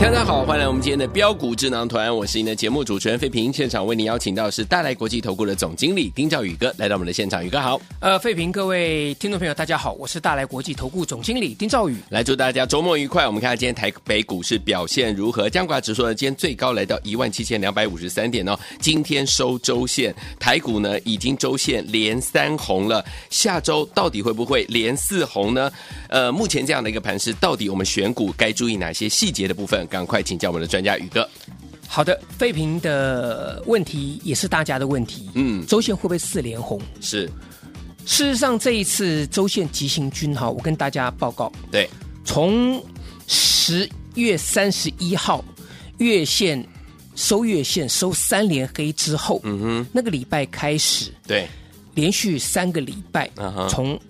大家好，欢迎来我们今天的标股智囊团，我是您的节目主持人费平。现场为您邀请到的是大来国际投顾的总经理丁兆宇哥来到我们的现场，宇哥好。呃，费平，各位听众朋友，大家好，我是大来国际投顾总经理丁兆宇，来祝大家周末愉快。我们看看今天台北股市表现如何？加权指数呢，今天最高来到一万七千两百五十三点哦，今天收周线，台股呢已经周线连三红了，下周到底会不会连四红呢？呃，目前这样的一个盘势，到底我们选股该注意哪些细节的部分？赶快请教我们的专家宇哥。好的，费平的问题也是大家的问题。嗯，周线会不会四连红？是。事实上，这一次周线急行军哈，我跟大家报告。对，从十月三十一号月线收月线收三连黑之后，嗯哼，那个礼拜开始，对，连续三个礼拜，从、uh。Huh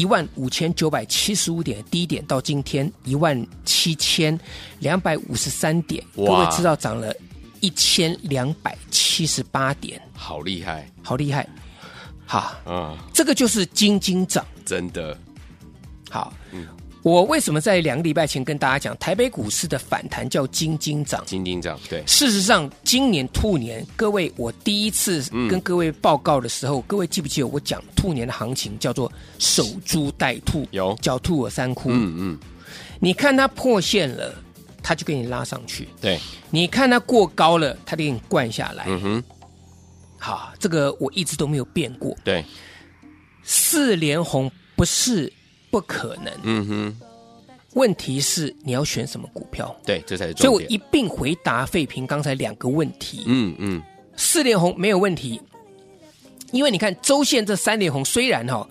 一万五千九百七十五点低点到今天一万七千两百五十三点，各位知道涨了一千两百七十八点，好厉害，好厉害，好，嗯，这个就是金金涨，真的，好，嗯。我为什么在两个礼拜前跟大家讲台北股市的反弹叫金金涨？金金涨，对。事实上，今年兔年，各位，我第一次跟各位报告的时候，嗯、各位记不记得我讲兔年的行情叫做守株待兔？有，狡兔儿三窟。嗯嗯。你看它破线了，它就给你拉上去。对。你看它过高了，它就给你灌下来。嗯哼。好，这个我一直都没有变过。对。四连红不是。不可能。嗯哼，问题是你要选什么股票？对，这才是重点。所以我一并回答费平刚才两个问题。嗯嗯，四连红没有问题，因为你看周线这三连红虽然哈、哦，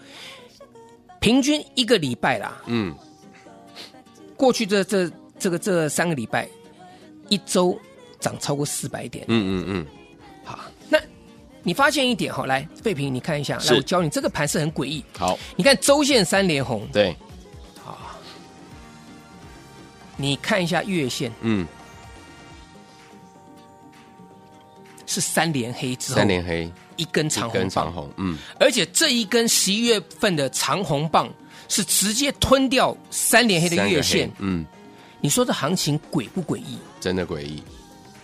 平均一个礼拜啦，嗯，过去这这这个这三个礼拜，一周涨超过四百点。嗯嗯嗯。你发现一点哈，来，费平，你看一下，来，我教你，这个盘是很诡异。好，你看周线三连红，对，好，你看一下月线，嗯，是三连黑之后，三连黑，一根长红长，红，嗯，而且这一根十一月份的长红棒是直接吞掉三连黑的月线，嗯，你说这行情诡不诡异？真的诡异。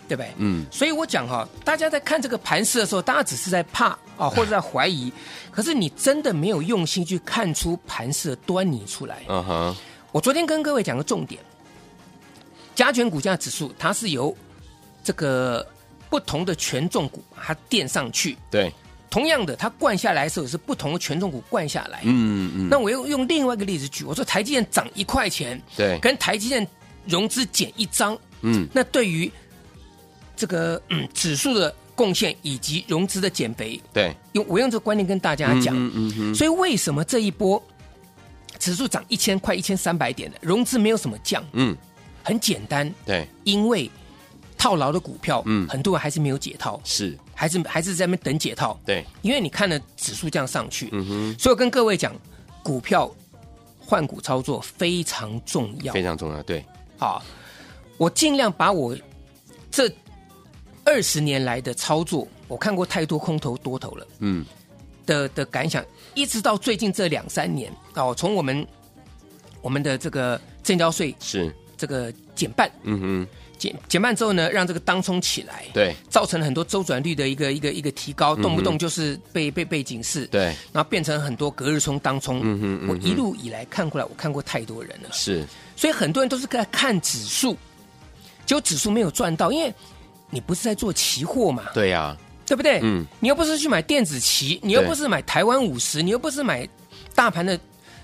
对不对？嗯，所以我讲哈，大家在看这个盘势的时候，大家只是在怕啊，或者在怀疑，可是你真的没有用心去看出盘势的端倪出来。嗯哼，我昨天跟各位讲个重点，加权股价指数它是由这个不同的权重股它垫上去。对，同样的，它灌下来的时候是不同的权重股灌下来。嗯嗯。那我又用另外一个例子举，我说台积电涨一块钱，对，跟台积电融资减一张，嗯，那对于这个嗯指数的贡献以及融资的减肥，对，用我用这个观念跟大家讲，嗯嗯嗯，所以为什么这一波指数涨一千快一千三百点的融资没有什么降？嗯，很简单，对，因为套牢的股票，嗯，很多人还是没有解套，是，还是还是在那边等解套，对，因为你看了指数这样上去，嗯哼，所以我跟各位讲，股票换股操作非常重要，非常重要，对，好，我尽量把我这。二十年来的操作，我看过太多空头多头了，嗯，的的感想，一直到最近这两三年哦，从我们我们的这个证交税是。这个减半，嗯哼，减减半之后呢，让这个当冲起来，对，造成了很多周转率的一个一个一个提高，动不动就是被被被警示，对，然后变成很多隔日冲当冲，嗯哼，嗯哼，我一路以来看过来，我看过太多人了，是，所以很多人都是在看指数，结果指数没有赚到，因为。你不是在做期货嘛？对呀、啊，对不对？嗯，你又不是去买电子期，你又不是买台湾五十，你又不是买大盘的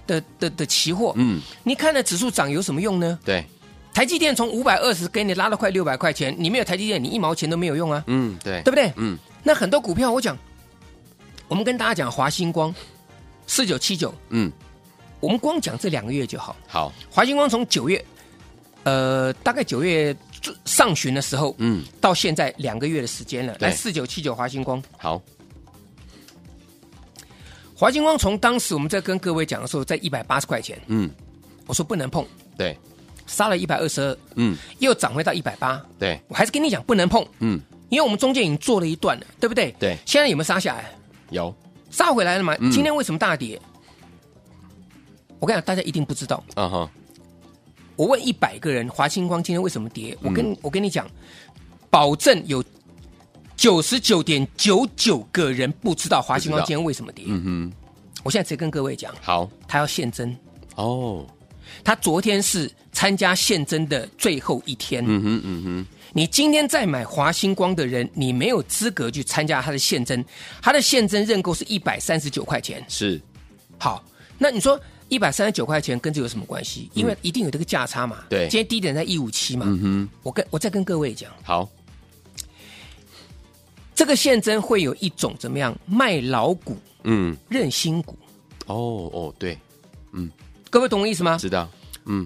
的的的期货，嗯，你看了指数涨有什么用呢？对，台积电从五百二十给你拉了快六百块钱，你没有台积电，你一毛钱都没有用啊。嗯，对，对不对？嗯，那很多股票我讲，我们跟大家讲华星光四九七九，嗯，我们光讲这两个月就好。好，华星光从九月，呃，大概九月上旬的时候，嗯，到现在两个月的时间了。对。来，四九七九华星光，好，华星光从当时我们在跟各位讲的时候，在一百八十块钱，嗯，我说不能碰，对，杀了一百二十二，嗯，又涨回到一百八，对，我还是跟你讲不能碰，嗯，因为我们中间已经做了一段了，对不对？对。现在有没有杀下来？有，杀回来了嘛？嗯。今天为什么大跌？我跟你讲，大家一定不知道。嗯哼，我问一百个人，华星光今天为什么跌？我嗯跟我跟你讲，保证有九十九点九九个人不知道华星光今天为什么跌。嗯哼，我现在直接跟各位讲，好，他要现增，哦，他昨天是参加现增的最后一天。嗯哼，嗯哼，你今天再买华星光的人，你没有资格去参加他的现增，他的现增认购是一百三十九块钱。是，好，那你说一百三十九块钱跟这有什么关系？因为一定有这个价差嘛。对。今天低点在一五七嘛。嗯哼，我跟我再跟各位讲，好，这个现增会有一种怎么样卖老股嗯，认新股，哦哦，对，嗯。各位懂我意思吗？知道，嗯，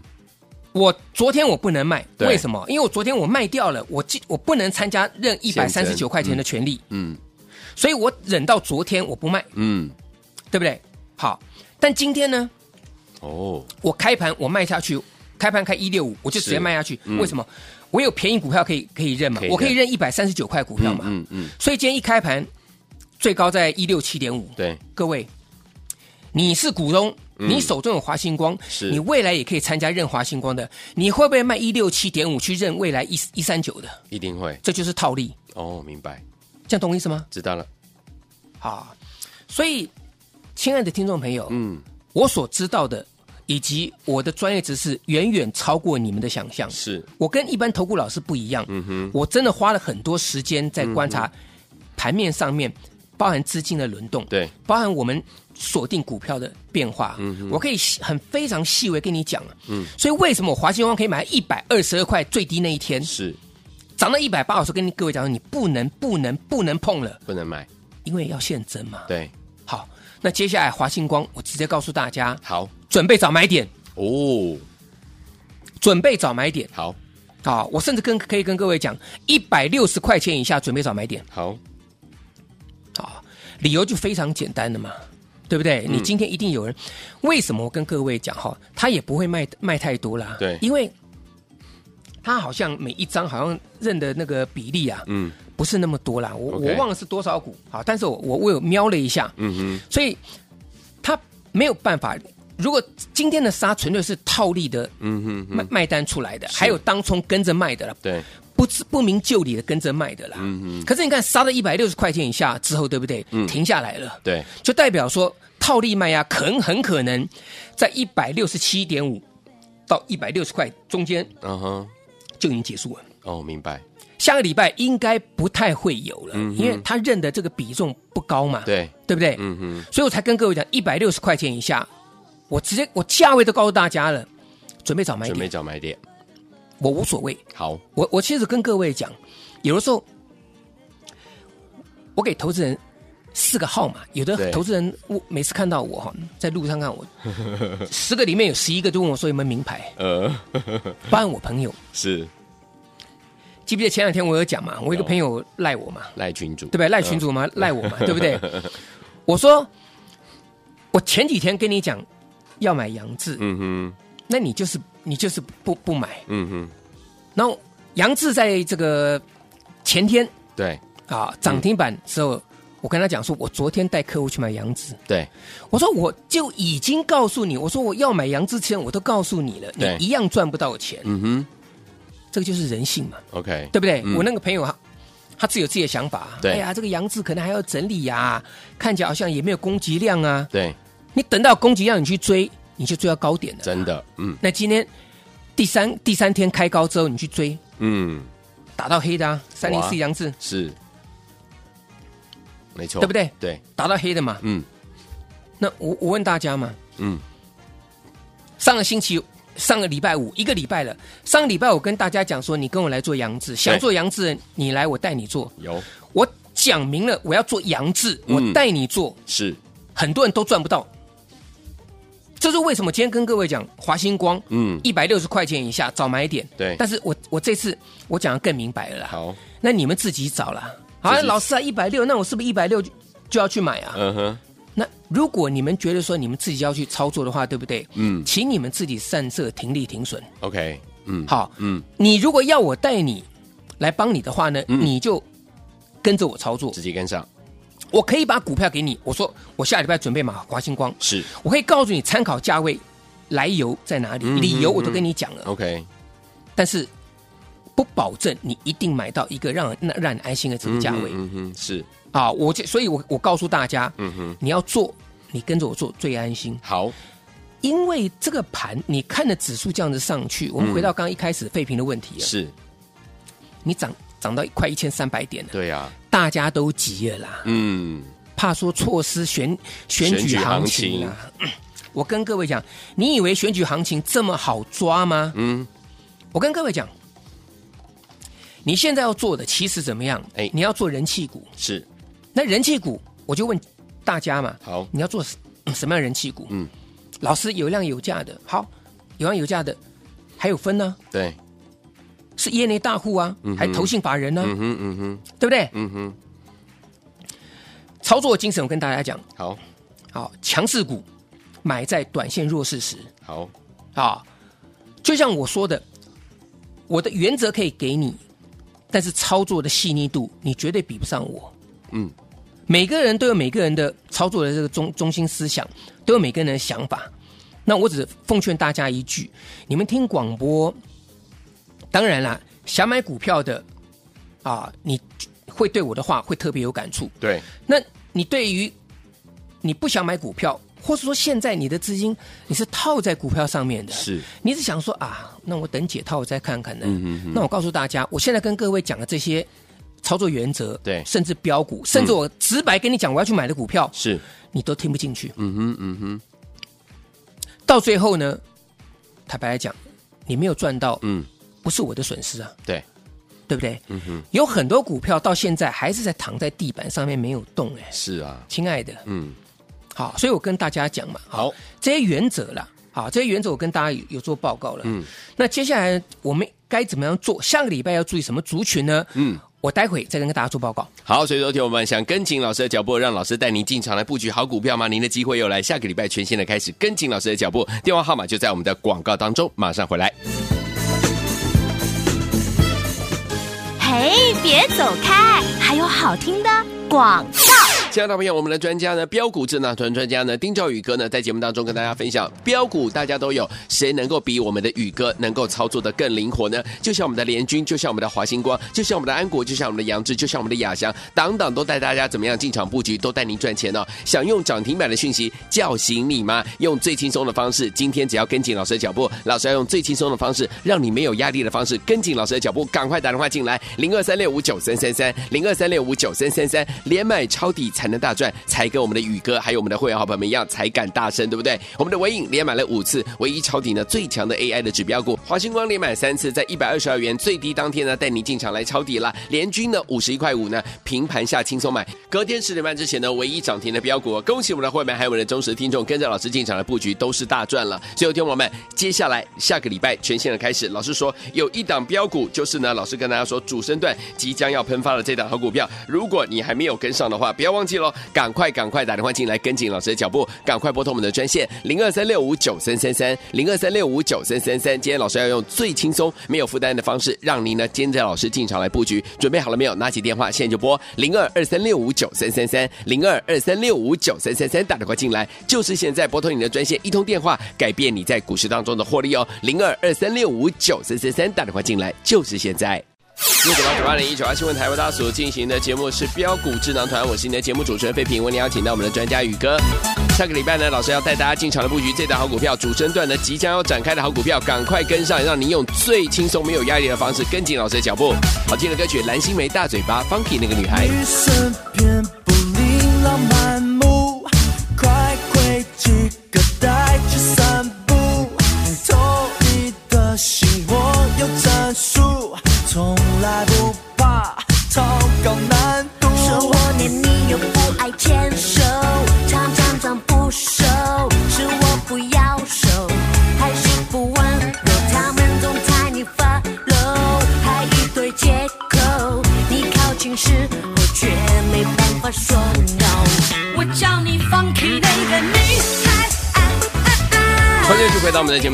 我昨天我不能卖，为什么？因为我昨天我卖掉了，我记我不能参加认一百三十九块钱的权利，嗯。所以我忍到昨天我不卖，嗯，对不对？好，但今天呢，哦，我开盘我卖下去，开盘开一六五，我就直接卖下去。嗯。为什么？我有便宜股票可以可以认嘛？我可以认一百三十九块股票嘛？嗯嗯，所以今天一开盘，最高在一六七点五。对，各位，你是股东，嗯。你手中有华星光，是。你未来也可以参加认华星光的，你会不会卖一六七点五去认未来一一三九的？一定会，这就是套利，哦，明白，这样懂我意思吗？知道了，好，所以，亲爱的听众朋友，嗯，我所知道的以及我的专业知识远远超过你们的想象。是，我跟一般投顾老师不一样，嗯哼，我真的花了很多时间在观察盘面上面，包含资金的轮动，对，包含我们锁定股票的变化，嗯哼。我可以很非常细微跟你讲了，嗯，所以为什么我华星光可以买一百二十二块最低那一天？是，涨到一百八，我说跟各位讲，你不能不能不能碰了，不能买，因为要现增嘛。对，好，那接下来华星光，我直接告诉大家，好，准备找买点，哦，准备找买点。好，好，我甚至跟可以跟各位讲，一百六十块钱以下准备找买点。好，好，理由就非常简单的嘛，对不对？嗯。你今天一定有人，为什么我跟各位讲哈，他也不会卖卖太多啦，对。因为他好像每一张好像认的那个比例啊，嗯。不是那么多啦，我我忘了是多少股，好，但是我我我有瞄了一下，嗯哼，所以他没有办法。如果今天的杀纯粹是套利的嗯哼哼，卖卖单出来的，还有当冲跟着卖的了，对，不知不明就里的跟着卖的啦。嗯哼，可是你看杀到一百六十块钱以下之后，对不对？嗯。停下来了，对，就代表说套利卖压可能很可能在一百六十七点五到一百六十块中间嗯哼，就已经结束了。哦，明白，下个礼拜应该不太会有了，嗯因为他认的这个比重不高嘛，对，对不对？嗯哼，所以我才跟各位讲，一百六十块钱以下，我直接我价位都告诉大家了，准备找买点。准备，找买点，我无所谓。好，我我其实跟各位讲，有的时候我给投资人四个号码，有的投资人我每次看到我哈，在路上看我，十个里面有十一个都问我说有没有名牌，呃，包含我朋友，是。记不记得前两天我有讲嘛？我一个朋友赖我嘛，赖群主，对不对？赖群主嘛，赖我嘛，对不对？我说我前几天跟你讲要买杨志，嗯哼，那你就是你就是不不买，嗯哼，然后杨志在这个前天对。啊涨停板之后，我跟他讲说，我昨天带客户去买杨志，对，我说我就已经告诉你，我说我要买杨志前我都告诉你了，你对一样赚不到钱，嗯哼。这个就是人性嘛，，OK，对不对？嗯。我那个朋友他他自己有自己的想法，对。哎呀，这个杨志可能还要整理呀、看起来好像也没有供给量啊，对，你等到攻击让你去追，你就追到高点了，真的，嗯。那今天第三第三天开高之后，你去追，嗯，打到黑的啊，三零四杨志。是，没错，对不对？对，打到黑的嘛。嗯。那我我问大家嘛，嗯，上个星期上个礼拜五一个礼拜了，上个礼拜我跟大家讲说，你跟我来做杨志，想做杨志，你来我带你做。有，我讲明了我要做杨志，我带你做。是，很多人都赚不到。这是为什么？今天跟各位讲华星光，嗯，一百六十块钱以下找买点。对，但是我我这次我讲的更明白了啦。好，那你们自己找了。好，老师啊，一百六，那我是不是一百六就就要去买啊？嗯哼。那如果你们觉得说你们自己要去操作的话，对不对？嗯，请你们自己善设停利停损。OK，嗯，好，嗯，你如果要我带你来帮你的话呢，嗯、你就跟着我操作，直接跟上。我可以把股票给你，我说我下礼拜准备买华星光，是我可以告诉你参考价位来由在哪里，嗯、理由我都跟你讲了。OK，但是不保证你一定买到一个让让让你安心的这个价位。嗯哼，是。啊，我这，所以我我告诉大家，嗯哼，你要做，你跟着我做最安心。好，因为这个盘，你看的指数这样子上去，我们回到刚刚一开始废品的问题，是，你涨涨到快一千三百点了，对呀，大家都急了啦，嗯，怕说错失选选举行情啊。我跟各位讲，你以为选举行情这么好抓吗？嗯，我跟各位讲，你现在要做的其实怎么样？哎，你要做人气股是。那人气股，我就问大家嘛，好，你要做什么样的人气股？嗯，老师有量有价的，好，有量有价的，还有分呢？对，是业内大户啊，嗯、还投信法人呢？嗯哼，嗯哼，对不对？嗯哼，操作精神，我跟大家讲，好，好，强势股买在短线弱势时，好，啊，就像我说的，我的原则可以给你。但是操作的细腻度，你绝对比不上我。嗯，每个人都有每个人的操作的这个中中心思想，都有每个人的想法。那我只奉劝大家一句：你们听广播，当然啦，想买股票的啊，你会对我的话会特别有感触。对，那你对于你不想买股票。或是说，现在你的资金你是套在股票上面的，是，你是想说啊，那我等解套我再看看呢？嗯嗯嗯。那我告诉大家，我现在跟各位讲的这些操作原则，对，甚至标股，甚至我直白跟你讲我要去买的股票，是你都听不进去。嗯哼嗯哼。到最后呢，坦白来讲，你没有赚到，嗯，不是我的损失啊，对，对不对？嗯哼。有很多股票到现在还是在躺在地板上面没有动，哎，是啊，亲爱的，嗯。好，所以我跟大家讲嘛，好，这些原则啦，好，这些原则我跟大家有，有做报告了，嗯，那接下来我们该怎么样做？下个礼拜要注意什么族群呢？嗯，我待会再跟大家做报告。好，所以昨天我们想跟紧老师的脚步，让老师带您进场来布局好股票吗？您的机会又来，下个礼拜全新的开始，跟紧老师的脚步，电话号码就在我们的广告当中，马上回来。嘿，别走开，还有好听的广告。亲爱的朋友，我们的专家呢，标股智囊团专家呢，丁兆宇哥呢，在节目当中跟大家分享，标股大家都有，谁能够比我们的宇哥能够操作的更灵活呢？就像我们的联军，就像我们的华星光，就像我们的安国，就像我们的杨志，就像我们的亚翔，等等，都带大家怎么样进场布局，都带您赚钱哦。想用涨停板的讯息叫醒你吗？用最轻松的方式，今天只要跟紧老师的脚步，老师要用最轻松的方式，让你没有压力的方式，跟紧老师的脚步，赶快打电话进来，零二三六五九三三三，零二三六五九三三三，连买抄底才才能大赚，才跟我们的宇哥还有我们的会员好朋友们一样，才敢大声，对不对？我们的纬颖连买了五次，唯一抄底呢最强的 AI 的指标股，华星光连买三次，在一百二十二元最低当天呢带你进场来抄底了。联军呢五十一块五呢平盘下轻松买，隔天十点半之前呢唯一涨停的标股，恭喜我们的会员还有我们的忠实听众，跟着老师进场的布局都是大赚了。所以，听我们接下来下个礼拜全线的开始，老师说有一档标股，就是呢老师跟大家说主升段即将要喷发的这档好股票，如果你还没有跟上的话，不要忘记喽。赶快赶快打电话进来跟紧老师的脚步，赶快拨通我们的专线零二三六五九三三三零二三六五九三三三。今天老师要用最轻松、没有负担的方式，让您呢跟着老师进场来布局。准备好了没有？拿起电话，现在就拨零二二三六五九三三三零二二三六五九三三三，打电话进来就是现在，拨通你的专线，一通电话改变你在股市当中的获利哦。零二二三六五九三三三，打电话进来就是现在。六九八九八零一九二新闻台为大家所进行的节目是标股智囊团，我是你的节目主持人费平，为你邀请到我们的专家宇哥。下个礼拜呢，老师要带大家进场的布局这档好股票，主升段呢即将要展开的好股票，赶快跟上，让您用最轻松、没有压力的方式跟紧老师的脚步。好听的歌曲，蓝心湄大嘴巴，Funky 那个女孩。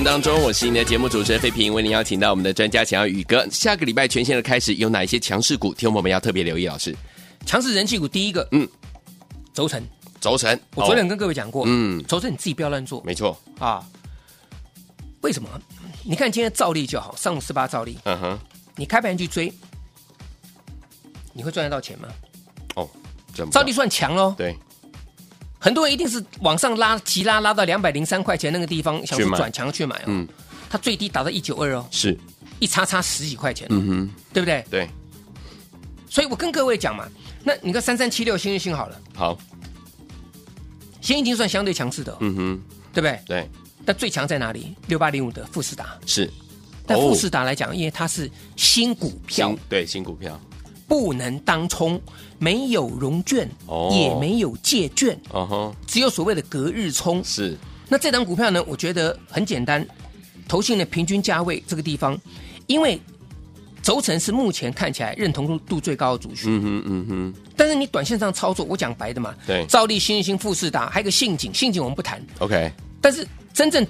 目当中，我是你的节目主持人费平，为您邀请到我们的专家强宇哥。下个礼拜全线的开始，有哪一些强势股？听众朋友们要特别留意，老师。强势人气股第一个，嗯，轴承，轴承，我昨天跟各位讲过，嗯，轴承你自己不要乱做，没错啊。为什么？你看今天照例就好，上午十八照例，嗯哼，你开盘去追，你会赚得到钱吗？哦，照例算强喽，对。很多人一定是往上拉，急拉拉到两百零三块钱那个地方，想去转强去买哦。嗯，它最低打到一九二哦，是一差差十几块钱，嗯哼，对不对？对。所以我跟各位讲嘛，那你看三三七六新日兴好了，好，新已经算相对强势的，嗯哼，对不对？对。但最强在哪里？六八零五的富士达是，但富士达来讲，因为它是新股票，对新股票。不能当冲，没有融券，哦、也没有借券，只有所谓的隔日冲。是，那这档股票呢？我觉得很简单，投信的平均价位这个地方，因为轴承是目前看起来认同度最高的族群。嗯哼，嗯哼。但是你短线上操作，我讲白的嘛，对，兆利、新日新、富士达，还有一个信景，信景我们不谈。OK。但是真正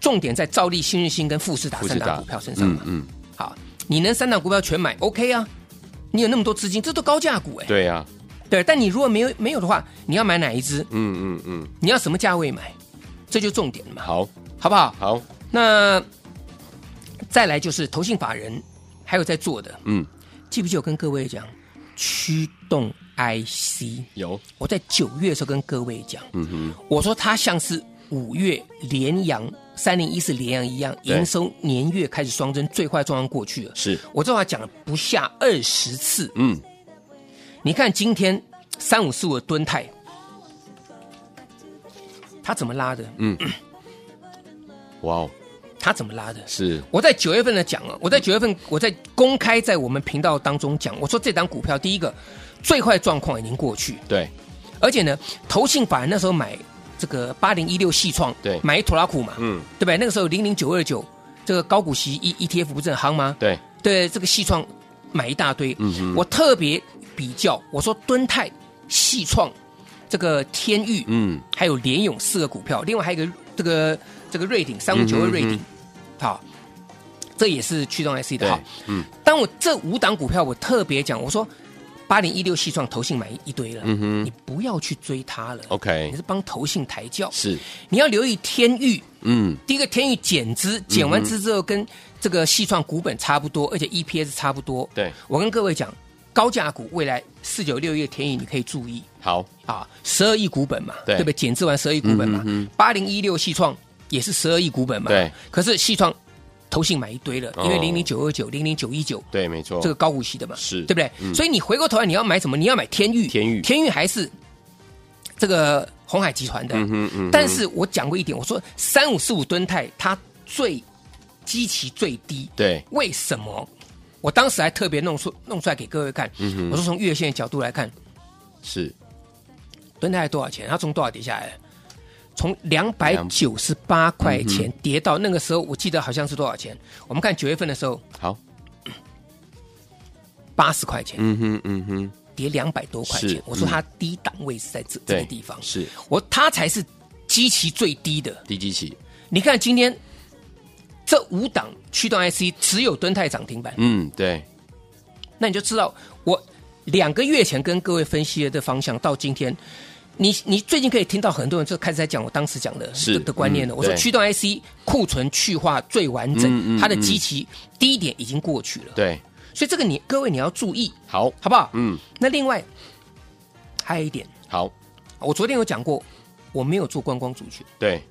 重点在兆利、新日新跟富士达三档股票身上嘛。嗯，嗯。好，你能三档股票全买，OK 啊。你有那么多资金，这都高价股哎。对呀，对。但你如果没有没有的话，你要买哪一只？嗯嗯嗯。你要什么价位买？这就重点了嘛。好，好不好？好。那再来就是投信法人还有在做的，嗯，记不记得我跟各位讲驱动 IC？有。我在九月的时候跟各位讲，嗯哼，我说它像是五月连阳。三零一四联阳一样，营收年月开始双增，最坏状况过去了。是我这话讲了不下二十次。嗯，你看今天三五四五的吨泰，它怎么拉的？嗯，哇哦，它怎么拉的？是我在九月份的讲了，我在九月份我在公开在我们频道当中讲，我说这档股票第一个最坏状况已经过去，对，而且呢，投信法人那时候买。这个八零一六系创，对，买一拖拉库嘛，嗯，对不对？那个时候零零九二九，这个高股息 E E T F 不是很夯吗？对，对，这个系创买一大堆，嗯哼，我特别比较，我说敦泰、系创、这个天域，嗯，还有联勇四个股票，另外还有一个这个这个瑞鼎三五九二瑞鼎，好，这也是驱动 IC 的，好，嗯，当我这五档股票我特别讲，我说。八零一六矽创投信买一堆了，嗯哼，你不要去追它了，OK，你是帮投信抬轿，是，你要留意天域，嗯，第一个天域减资，减完资之后跟这个矽创股本差不多，而且 EPS 差不多，对，我跟各位讲，高价股未来四九六一的天钰你可以注意，好。啊，十二亿股本嘛，对。不对？减资完十二亿股本嘛，八零一六矽创也是十二亿股本嘛，对，可是矽创。投信买一堆了，因为零零九二九、零零九一九，对，没错，这个高股息的嘛，是对不对？嗯、所以你回过头来，你要买什么？你要买天域，天域，天域还是这个红海集团的。嗯哼嗯，但是我讲过一点，我说三五四五吨泰它最基期最低，对，为什么？我当时还特别弄出弄出来给各位看。我说从月线的角度来看，是吨泰多少钱？它从多少跌下来？从两百九十八块钱跌到那个时候，我记得好像是多少钱？我们看九月份的时候，好，八十块钱。嗯哼，嗯哼，跌两百多块钱。我说它低档位是在这这个地方，是我它才是基期最低的低基期。你看今天这五档驱动 IC 只有敦泰涨停板。嗯，对。那你就知道我两个月前跟各位分析的这方向到今天。你你最近可以听到很多人就开始在讲我当时讲的是的，的观念了。嗯、我说驱动 IC 库存去化最完整，它的基期低点已经过去了。对，所以这个你各位你要注意，好，好不好？嗯。那另外还有一点，好，我昨天有讲过，我没有做观光族群，对，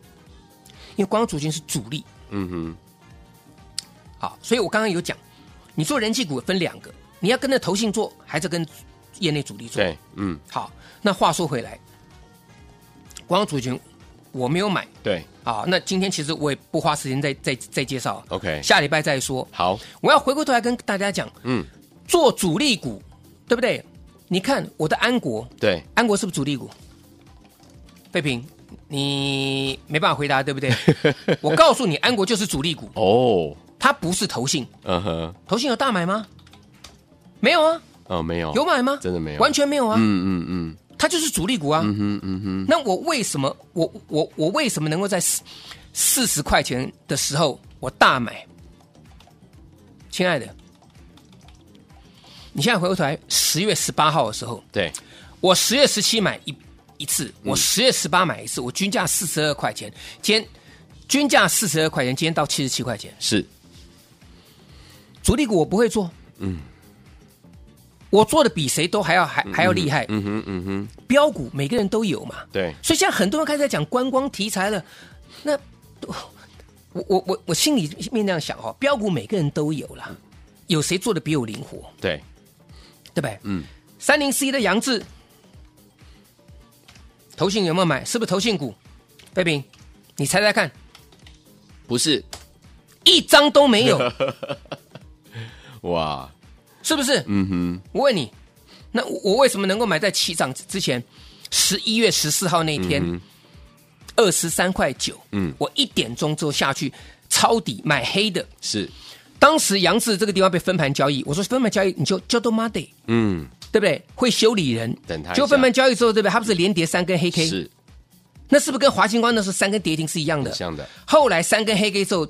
因为观光族群是主力。嗯哼。好，所以我刚刚有讲，你做人气股分两个，你要跟着投信做，还是跟业内主力做？对，嗯。好，那话说回来。光族群我没有买，对，啊，那今天其实我也不花时间再再再介绍，OK，下礼拜再说。好，我要回过头来跟大家讲，嗯，做主力股，对不对？你看我的安国，对，安国是不是主力股？费平，你没办法回答，对不对？我告诉你，安国就是主力股哦，它不是投信。嗯哼，投信有大买吗？没有啊。哦，没有。有买吗？真的没有，完全没有啊。嗯嗯嗯，它就是主力股啊。嗯哼嗯哼。那我为什么我我我为什么能够在四四十块钱的时候我大买？亲爱的，你现在回过头来，十月十八号的时候，对，我十月十七买一一次，我十月十八买一次，我均价四十二块钱，今天均价四十二块钱，今天到七十七块钱，是主力股我不会做，嗯。我做的比谁都还要还还要厉害，嗯哼嗯哼，标股每个人都有嘛，对，所以现在很多人开始在讲观光题材了，那我我我我心里面那样想哦，标股每个人都有啦，有谁做的比我灵活？对，对不对？嗯，三零四一的杨志，投信有没有买？是不是投信股？贝饼，你猜猜看，不是，一张都没有，哇！是不是？嗯哼，我问你，那我为什么能够买在起涨之前？十一月十四号那一天，二十三块九，嗯，我一点钟之后下去抄底买黑的，是。当时杨志这个地方被分盘交易，我说分盘交易你就叫多妈的，嗯，对不对？会修理人，等他。就分盘交易之后，对不对？他不是连跌三根黑 K，是。那是不是跟华星光那时候三根跌停是一样的？像的。后来三根黑 K 之后，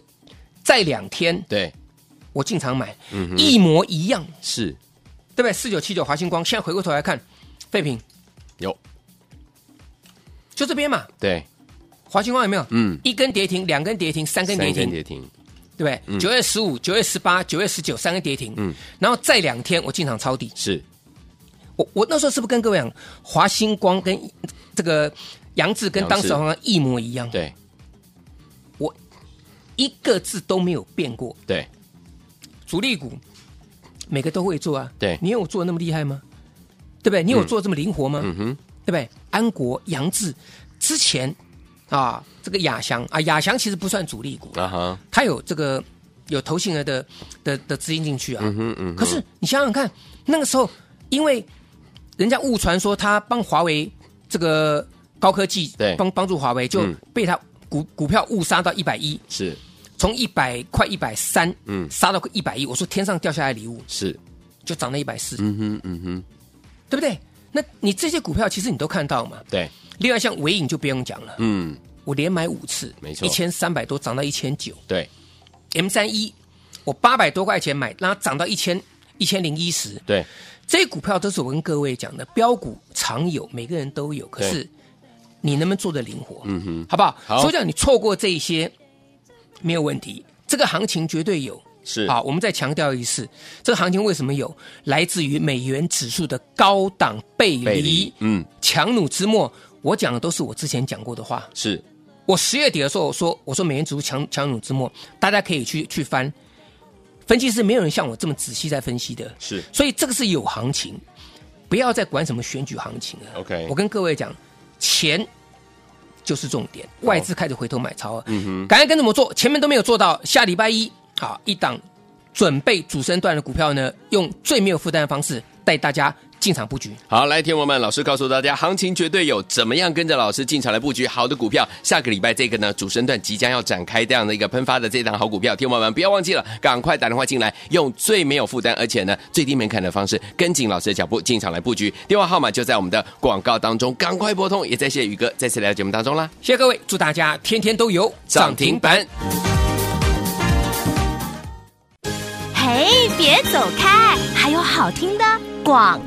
再两天，对。我进场买，嗯，一模一样，是，对不对？四九七九华星光，现在回过头来看，废品。有，就这边嘛，对，华星光有没有？嗯，一根跌停，两根跌停，三根跌停，跌停，对不对？九月十五、九月十八、九月十九，三根跌停，嗯，然后再两天我进场抄底，是，我我那时候是不是跟各位讲，华星光跟这个杨志跟当时好像一模一样？对，我一个字都没有变过，对。主力股每个都会做啊，对，你有做的那么厉害吗？对不对？你有做的这么灵活吗？嗯哼，对不对？安国、杨志之前啊，这个亚翔啊，亚翔其实不算主力股啊哈，他有这个有投信额的的的资金进去啊，嗯哼嗯。可是你想想看，那个时候因为人家误传说他帮华为这个高科技对帮帮助华为，就被他股股票误杀到一百一是。从一百块一百三，嗯，杀到一百一，我说天上掉下来礼物是，就涨了一百四，嗯哼，嗯哼，对不对？那你这些股票其实你都看到嘛？对。另外像尾影就不用讲了，嗯，我连买五次，没错，一千三百多涨到一千九，对。M 三一，我八百多块钱买，让它涨到一千一千零一十，对。这些股票都是我跟各位讲的，标股常有，每个人都有，可是你能不能做的灵活？嗯哼，好不好？好。所以讲你错过这一些。没有问题，这个行情绝对有。是啊，我们再强调一次，这个行情为什么有？来自于美元指数的高档背离。嗯，强弩之末，我讲的都是我之前讲过的话。是我十月底的时候，我说我说美元指数强强弩之末，大家可以去去翻分析，是没有人像我这么仔细在分析的。是，所以这个是有行情，不要再管什么选举行情了。OK，我跟各位讲，钱。就是重点，外资开始回头买超，嗯哼，赶快跟着我做，前面都没有做到，下礼拜一，好一档准备主升段的股票呢，用最没有负担的方式带大家。进场布局，好，来，天王们，老师告诉大家，行情绝对有，怎么样跟着老师进场来布局好的股票？下个礼拜这个呢，主升段即将要展开这样的一个喷发的这档好股票，天王们不要忘记了，赶快打电话进来，用最没有负担，而且呢最低门槛的方式，跟紧老师的脚步进场来布局。电话号码就在我们的广告当中，赶快拨通。也再谢谢宇哥再次来到节目当中啦，谢谢各位，祝大家天天都有涨停板。嘿，别走开，还有好听的广。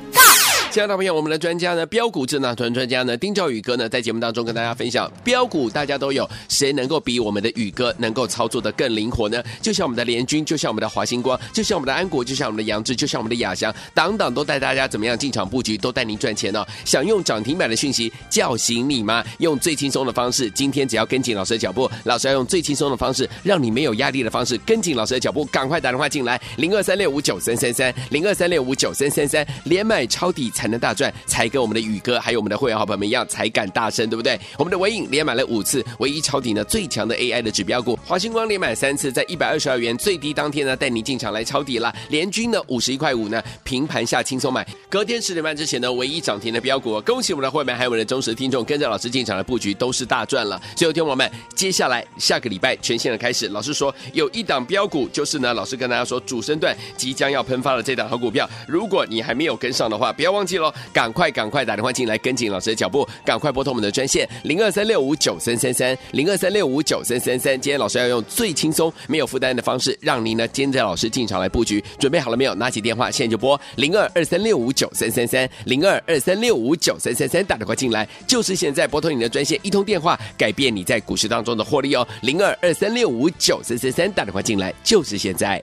亲爱的朋友，我们的专家呢，标股智囊团专家呢，丁兆宇哥呢，在节目当中跟大家分享，标股大家都有，谁能够比我们的宇哥能够操作的更灵活呢？就像我们的联军，就像我们的华星光，就像我们的安国，就像我们的杨志，就像我们的亚翔，等等都带大家怎么样进场布局，都带您赚钱哦。想用涨停板的讯息叫醒你吗？用最轻松的方式，今天只要跟紧老师的脚步，老师要用最轻松的方式，让你没有压力的方式，跟紧老师的脚步，赶快打电话进来，零二三六五九三三三，零二三六五九三三三，连买抄底。才能大赚，才跟我们的宇哥还有我们的会员好朋友们一样，才敢大声，对不对？我们的纬颖连买了五次，唯一抄底呢最强的 AI 的指标股，华星光连买三次，在一百二十二元最低当天呢带你进场来抄底了，联军呢五十一块五呢平盘下轻松买，隔天十点半之前呢唯一涨停的标股，恭喜我们的会员还有我们的忠实听众，跟着老师进场的布局都是大赚了。最后听我们，接下来下个礼拜全线的开始，老师说有一档标股就是呢，老师跟大家说主升段即将要喷发的这档好股票，如果你还没有跟上的话，不要忘记记喽，赶快赶快打电话进来跟紧老师的脚步，赶快拨通我们的专线零二三六五九三三三零二三六五九三三三。今天老师要用最轻松、没有负担的方式，让您呢跟着老师进场来布局。准备好了没有？拿起电话，现在就拨零二二三六五九三三三零二二三六五九三三三，打电话进来，就是现在拨通你的专线，一通电话改变你在股市当中的获利哦，零二二三六五九三三三，打电话进来，就是现在。